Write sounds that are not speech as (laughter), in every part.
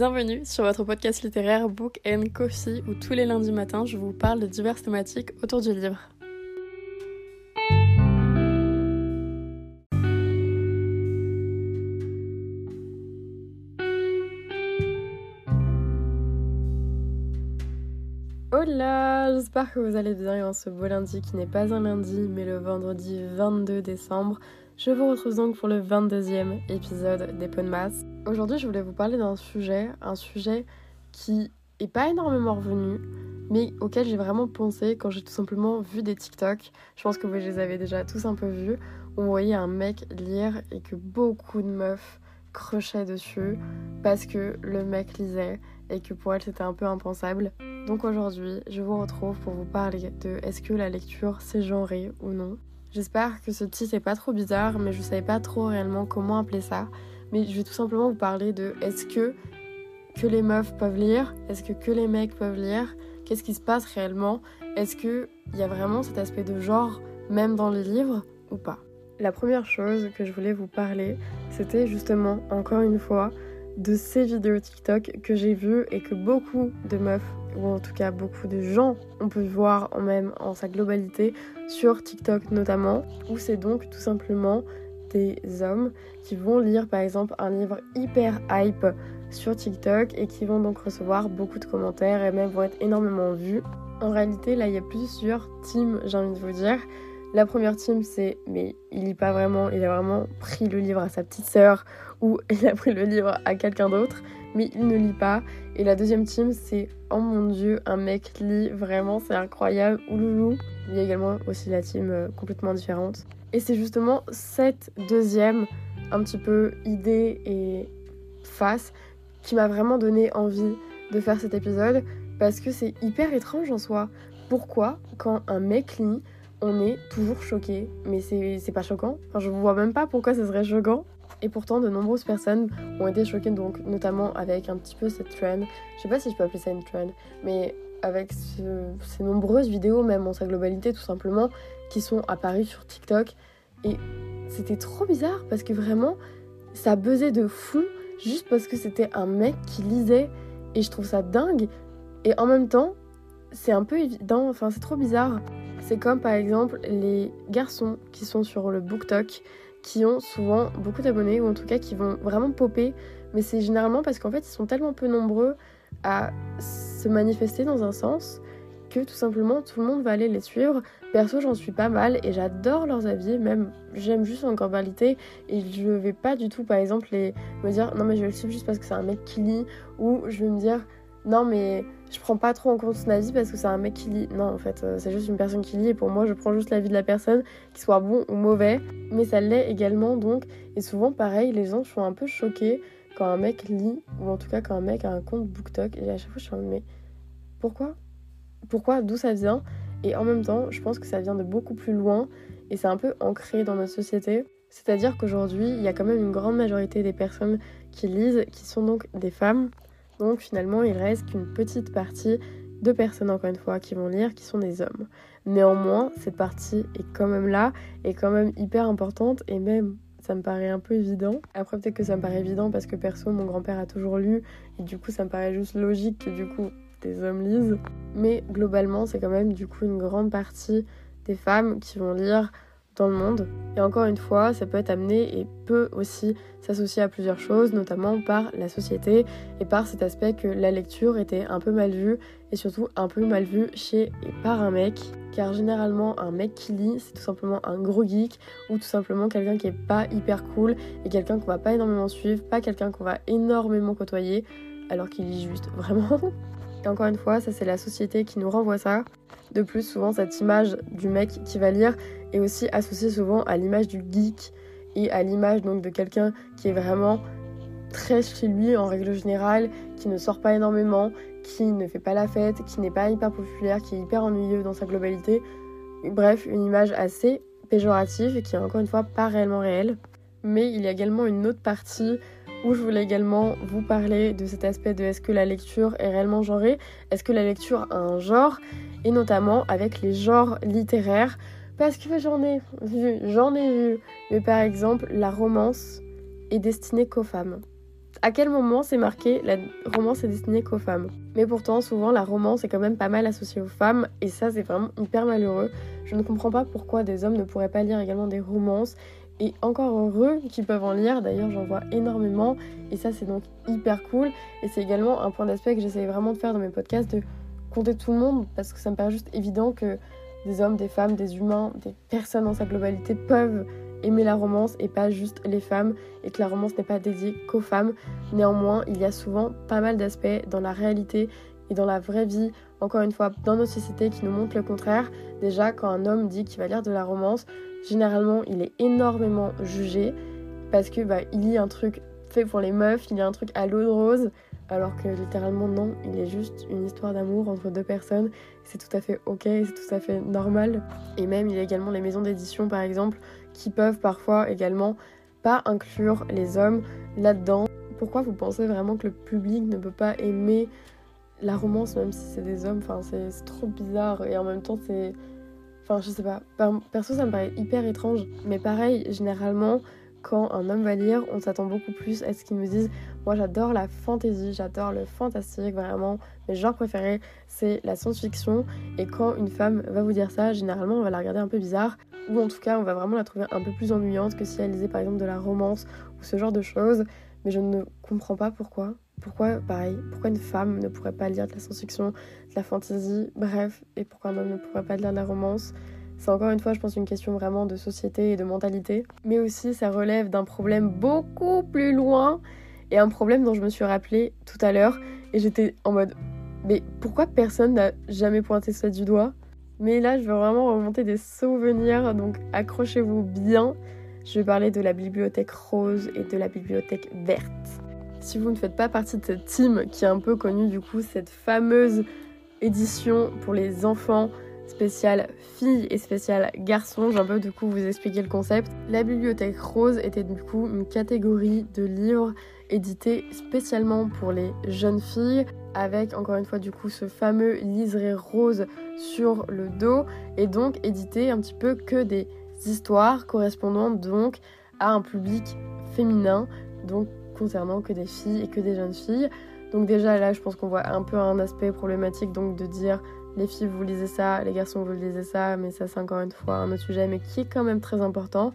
Bienvenue sur votre podcast littéraire Book and Coffee où tous les lundis matins je vous parle de diverses thématiques autour du livre. Hola, j'espère que vous allez bien en ce beau lundi qui n'est pas un lundi mais le vendredi 22 décembre. Je vous retrouve donc pour le 22e épisode des Podmas. Aujourd'hui, je voulais vous parler d'un sujet, un sujet qui est pas énormément revenu, mais auquel j'ai vraiment pensé quand j'ai tout simplement vu des TikTok. Je pense que vous les avez déjà tous un peu vus, où on voyait un mec lire et que beaucoup de meufs crochaient dessus parce que le mec lisait et que pour elle c'était un peu impensable. Donc aujourd'hui, je vous retrouve pour vous parler de est-ce que la lecture c'est genré ou non. J'espère que ce titre est pas trop bizarre, mais je savais pas trop réellement comment appeler ça. Mais je vais tout simplement vous parler de est-ce que que les meufs peuvent lire Est-ce que que les mecs peuvent lire Qu'est-ce qui se passe réellement Est-ce qu'il y a vraiment cet aspect de genre même dans les livres ou pas. La première chose que je voulais vous parler, c'était justement, encore une fois, de ces vidéos TikTok que j'ai vues et que beaucoup de meufs ou en tout cas beaucoup de gens on peut voir en même en sa globalité sur TikTok notamment, où c'est donc tout simplement des hommes qui vont lire par exemple un livre hyper hype sur TikTok et qui vont donc recevoir beaucoup de commentaires et même vont être énormément vus. En réalité, là, il y a plusieurs teams, j'ai envie de vous dire. La première team, c'est mais il lit pas vraiment, il a vraiment pris le livre à sa petite sœur ou (laughs) il a pris le livre à quelqu'un d'autre, mais il ne lit pas. Et la deuxième team, c'est oh mon dieu, un mec lit vraiment, c'est incroyable, ouloulou. Il y a également aussi la team euh, complètement différente. Et c'est justement cette deuxième, un petit peu idée et face, qui m'a vraiment donné envie de faire cet épisode parce que c'est hyper étrange en soi. Pourquoi, quand un mec lit, on est toujours choqué? Mais c'est pas choquant. Enfin, je vois même pas pourquoi ce serait choquant. Et pourtant, de nombreuses personnes ont été choquées, donc notamment avec un petit peu cette trend. Je sais pas si je peux appeler ça une trend, mais avec ces nombreuses vidéos, même en sa globalité, tout simplement, qui sont apparues sur TikTok. Et c'était trop bizarre parce que vraiment, ça buzzait de fou juste parce que c'était un mec qui lisait. Et je trouve ça dingue. Et en même temps, c'est un peu évident, enfin, c'est trop bizarre. C'est comme par exemple les garçons qui sont sur le BookTok qui ont souvent beaucoup d'abonnés ou en tout cas qui vont vraiment popper. Mais c'est généralement parce qu'en fait ils sont tellement peu nombreux à se manifester dans un sens que tout simplement tout le monde va aller les suivre. Perso, j'en suis pas mal et j'adore leurs avis, même j'aime juste en globalité et je vais pas du tout par exemple les me dire non mais je vais le suivre juste parce que c'est un mec qui lit ou je vais me dire non mais je prends pas trop en compte son avis parce que c'est un mec qui lit. Non, en fait, euh, c'est juste une personne qui lit et pour moi, je prends juste l'avis de la personne, qu'il soit bon ou mauvais. Mais ça l'est également donc. Et souvent, pareil, les gens sont un peu choqués quand un mec lit ou en tout cas quand un mec a un compte BookTok. Et à chaque fois, je suis en mais pourquoi? Pourquoi D'où ça vient Et en même temps, je pense que ça vient de beaucoup plus loin et c'est un peu ancré dans notre société. C'est-à-dire qu'aujourd'hui, il y a quand même une grande majorité des personnes qui lisent qui sont donc des femmes. Donc finalement, il reste qu'une petite partie de personnes, encore une fois, qui vont lire, qui sont des hommes. Néanmoins, cette partie est quand même là, est quand même hyper importante, et même, ça me paraît un peu évident. Après, peut-être que ça me paraît évident parce que perso, mon grand-père a toujours lu, et du coup, ça me paraît juste logique que du coup, des hommes lisent. Mais globalement, c'est quand même du coup une grande partie des femmes qui vont lire dans le monde. Et encore une fois, ça peut être amené et peut aussi s'associer à plusieurs choses, notamment par la société et par cet aspect que la lecture était un peu mal vue et surtout un peu mal vue chez et par un mec. Car généralement, un mec qui lit, c'est tout simplement un gros geek ou tout simplement quelqu'un qui est pas hyper cool et quelqu'un qu'on va pas énormément suivre, pas quelqu'un qu'on va énormément côtoyer alors qu'il lit juste vraiment. (laughs) Encore une fois, ça c'est la société qui nous renvoie ça. De plus, souvent cette image du mec qui va lire est aussi associée souvent à l'image du geek et à l'image donc de quelqu'un qui est vraiment très chez lui en règle générale, qui ne sort pas énormément, qui ne fait pas la fête, qui n'est pas hyper populaire, qui est hyper ennuyeux dans sa globalité. Bref, une image assez péjorative et qui est encore une fois pas réellement réelle. Mais il y a également une autre partie où je voulais également vous parler de cet aspect de est-ce que la lecture est réellement genrée, est-ce que la lecture a un genre, et notamment avec les genres littéraires, parce que j'en ai vu, j'en ai vu, mais par exemple la romance est destinée qu'aux femmes. À quel moment c'est marqué la romance est destinée qu'aux femmes? Mais pourtant, souvent, la romance est quand même pas mal associée aux femmes, et ça, c'est vraiment hyper malheureux. Je ne comprends pas pourquoi des hommes ne pourraient pas lire également des romances, et encore heureux qu'ils peuvent en lire. D'ailleurs, j'en vois énormément, et ça, c'est donc hyper cool. Et c'est également un point d'aspect que j'essaie vraiment de faire dans mes podcasts, de compter tout le monde, parce que ça me paraît juste évident que des hommes, des femmes, des humains, des personnes dans sa globalité peuvent aimer la romance et pas juste les femmes et que la romance n'est pas dédiée qu'aux femmes. Néanmoins, il y a souvent pas mal d'aspects dans la réalité et dans la vraie vie, encore une fois, dans nos sociétés qui nous montrent le contraire. Déjà, quand un homme dit qu'il va lire de la romance, généralement, il est énormément jugé parce que bah, il lit un truc fait pour les meufs, il lit un truc à l'eau de rose, alors que littéralement non, il est juste une histoire d'amour entre deux personnes. C'est tout à fait ok, c'est tout à fait normal. Et même, il y a également les maisons d'édition, par exemple, qui peuvent parfois également pas inclure les hommes là-dedans. Pourquoi vous pensez vraiment que le public ne peut pas aimer la romance même si c'est des hommes c'est trop bizarre et en même temps, c'est. Enfin, je sais pas. Perso, ça me paraît hyper étrange. Mais pareil, généralement, quand un homme va lire, on s'attend beaucoup plus à ce qu'il nous dise Moi, j'adore la fantasy, j'adore le fantastique, vraiment. Mes genres préférés, c'est la science-fiction. Et quand une femme va vous dire ça, généralement, on va la regarder un peu bizarre ou en tout cas on va vraiment la trouver un peu plus ennuyante que si elle lisait par exemple de la romance ou ce genre de choses. Mais je ne comprends pas pourquoi. Pourquoi, pareil, pourquoi une femme ne pourrait pas lire de la science-fiction, de la fantasy, bref, et pourquoi un homme ne pourrait pas lire de la romance? C'est encore une fois, je pense, une question vraiment de société et de mentalité. Mais aussi, ça relève d'un problème beaucoup plus loin et un problème dont je me suis rappelé tout à l'heure. Et j'étais en mode, mais pourquoi personne n'a jamais pointé ça du doigt? Mais là, je veux vraiment remonter des souvenirs, donc accrochez-vous bien. Je vais parler de la bibliothèque rose et de la bibliothèque verte. Si vous ne faites pas partie de cette team qui a un peu connu du coup cette fameuse édition pour les enfants spéciale filles et spéciale garçons, j'ai un peu du coup vous expliquer le concept. La bibliothèque rose était du coup une catégorie de livres édités spécialement pour les jeunes filles avec encore une fois du coup ce fameux liseré rose sur le dos et donc édité un petit peu que des histoires correspondant donc à un public féminin donc concernant que des filles et que des jeunes filles. Donc déjà là je pense qu'on voit un peu un aspect problématique donc de dire les filles vous lisez ça, les garçons vous lisez ça, mais ça c'est encore une fois un autre sujet mais qui est quand même très important.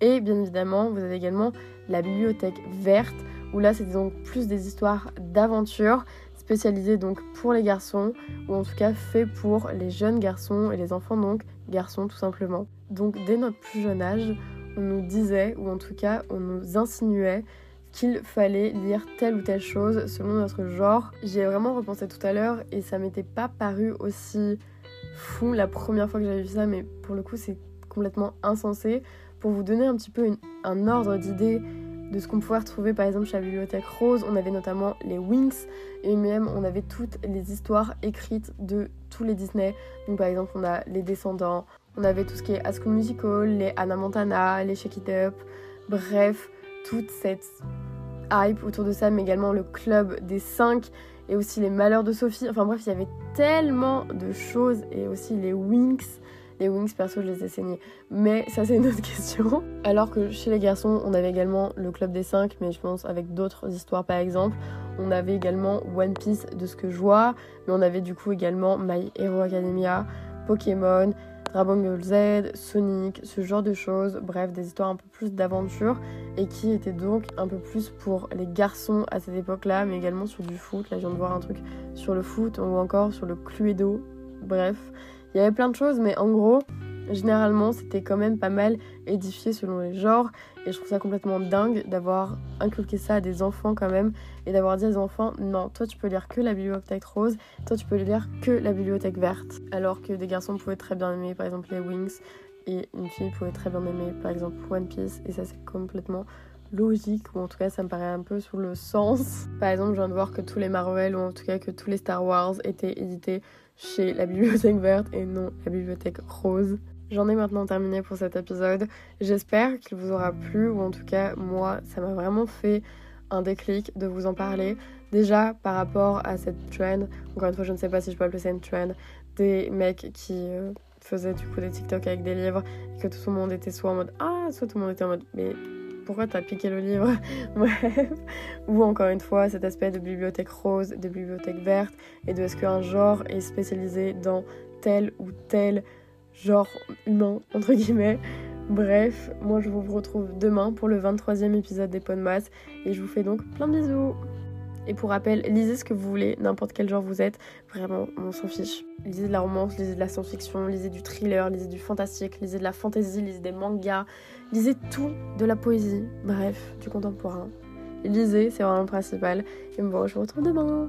Et bien évidemment vous avez également la bibliothèque verte où là c'est donc plus des histoires d'aventure spécialisé donc pour les garçons, ou en tout cas fait pour les jeunes garçons et les enfants donc garçons tout simplement. Donc dès notre plus jeune âge, on nous disait, ou en tout cas on nous insinuait qu'il fallait lire telle ou telle chose selon notre genre. J'y ai vraiment repensé tout à l'heure et ça m'était pas paru aussi fou la première fois que j'avais vu ça, mais pour le coup c'est complètement insensé. Pour vous donner un petit peu un ordre d'idée de ce qu'on pouvait retrouver par exemple chez la bibliothèque rose. On avait notamment les Winx et même on avait toutes les histoires écrites de tous les Disney. Donc par exemple on a les Descendants, on avait tout ce qui est School Musical, les Anna Montana, les Shake It Up, bref, toute cette hype autour de ça, mais également le club des 5 et aussi les malheurs de Sophie. Enfin bref, il y avait tellement de choses et aussi les Winx les wings, perso, je les ai saignés. Mais ça, c'est une autre (laughs) question. Alors que chez les garçons, on avait également le Club des 5, mais je pense avec d'autres histoires, par exemple. On avait également One Piece, de ce que je vois. Mais on avait du coup également My Hero Academia, Pokémon, Ball Z, Sonic, ce genre de choses. Bref, des histoires un peu plus d'aventure et qui étaient donc un peu plus pour les garçons à cette époque-là, mais également sur du foot. Là, je viens de voir un truc sur le foot ou encore sur le Cluedo. Bref, il y avait plein de choses, mais en gros, généralement, c'était quand même pas mal édifié selon les genres. Et je trouve ça complètement dingue d'avoir inculqué ça à des enfants quand même. Et d'avoir dit aux enfants, non, toi tu peux lire que la bibliothèque rose, toi tu peux lire que la bibliothèque verte. Alors que des garçons pouvaient très bien aimer par exemple les Wings. Et une fille pouvait très bien aimer par exemple One Piece. Et ça c'est complètement logique, ou en tout cas ça me paraît un peu sous le sens. Par exemple, je viens de voir que tous les Marvel, ou en tout cas que tous les Star Wars étaient édités chez la bibliothèque verte et non la bibliothèque rose. J'en ai maintenant terminé pour cet épisode. J'espère qu'il vous aura plu ou en tout cas moi ça m'a vraiment fait un déclic de vous en parler. Déjà par rapport à cette trend, encore une fois je ne sais pas si je peux appeler ça une trend, des mecs qui euh, faisaient du coup des TikTok avec des livres et que tout le monde était soit en mode ah soit tout le monde était en mode mais pourquoi t'as piqué le livre? (laughs) Bref. Ou encore une fois, cet aspect de bibliothèque rose, de bibliothèque verte, et de est-ce qu'un genre est spécialisé dans tel ou tel genre humain, entre guillemets. Bref, moi je vous retrouve demain pour le 23e épisode des Masse et je vous fais donc plein de bisous. Et pour rappel, lisez ce que vous voulez, n'importe quel genre vous êtes, vraiment, on s'en fiche. Lisez de la romance, lisez de la science-fiction, lisez du thriller, lisez du fantastique, lisez de la fantasy, lisez des mangas, lisez tout de la poésie, bref, du contemporain. Lisez, c'est vraiment le principal. Et bon, je vous retrouve demain.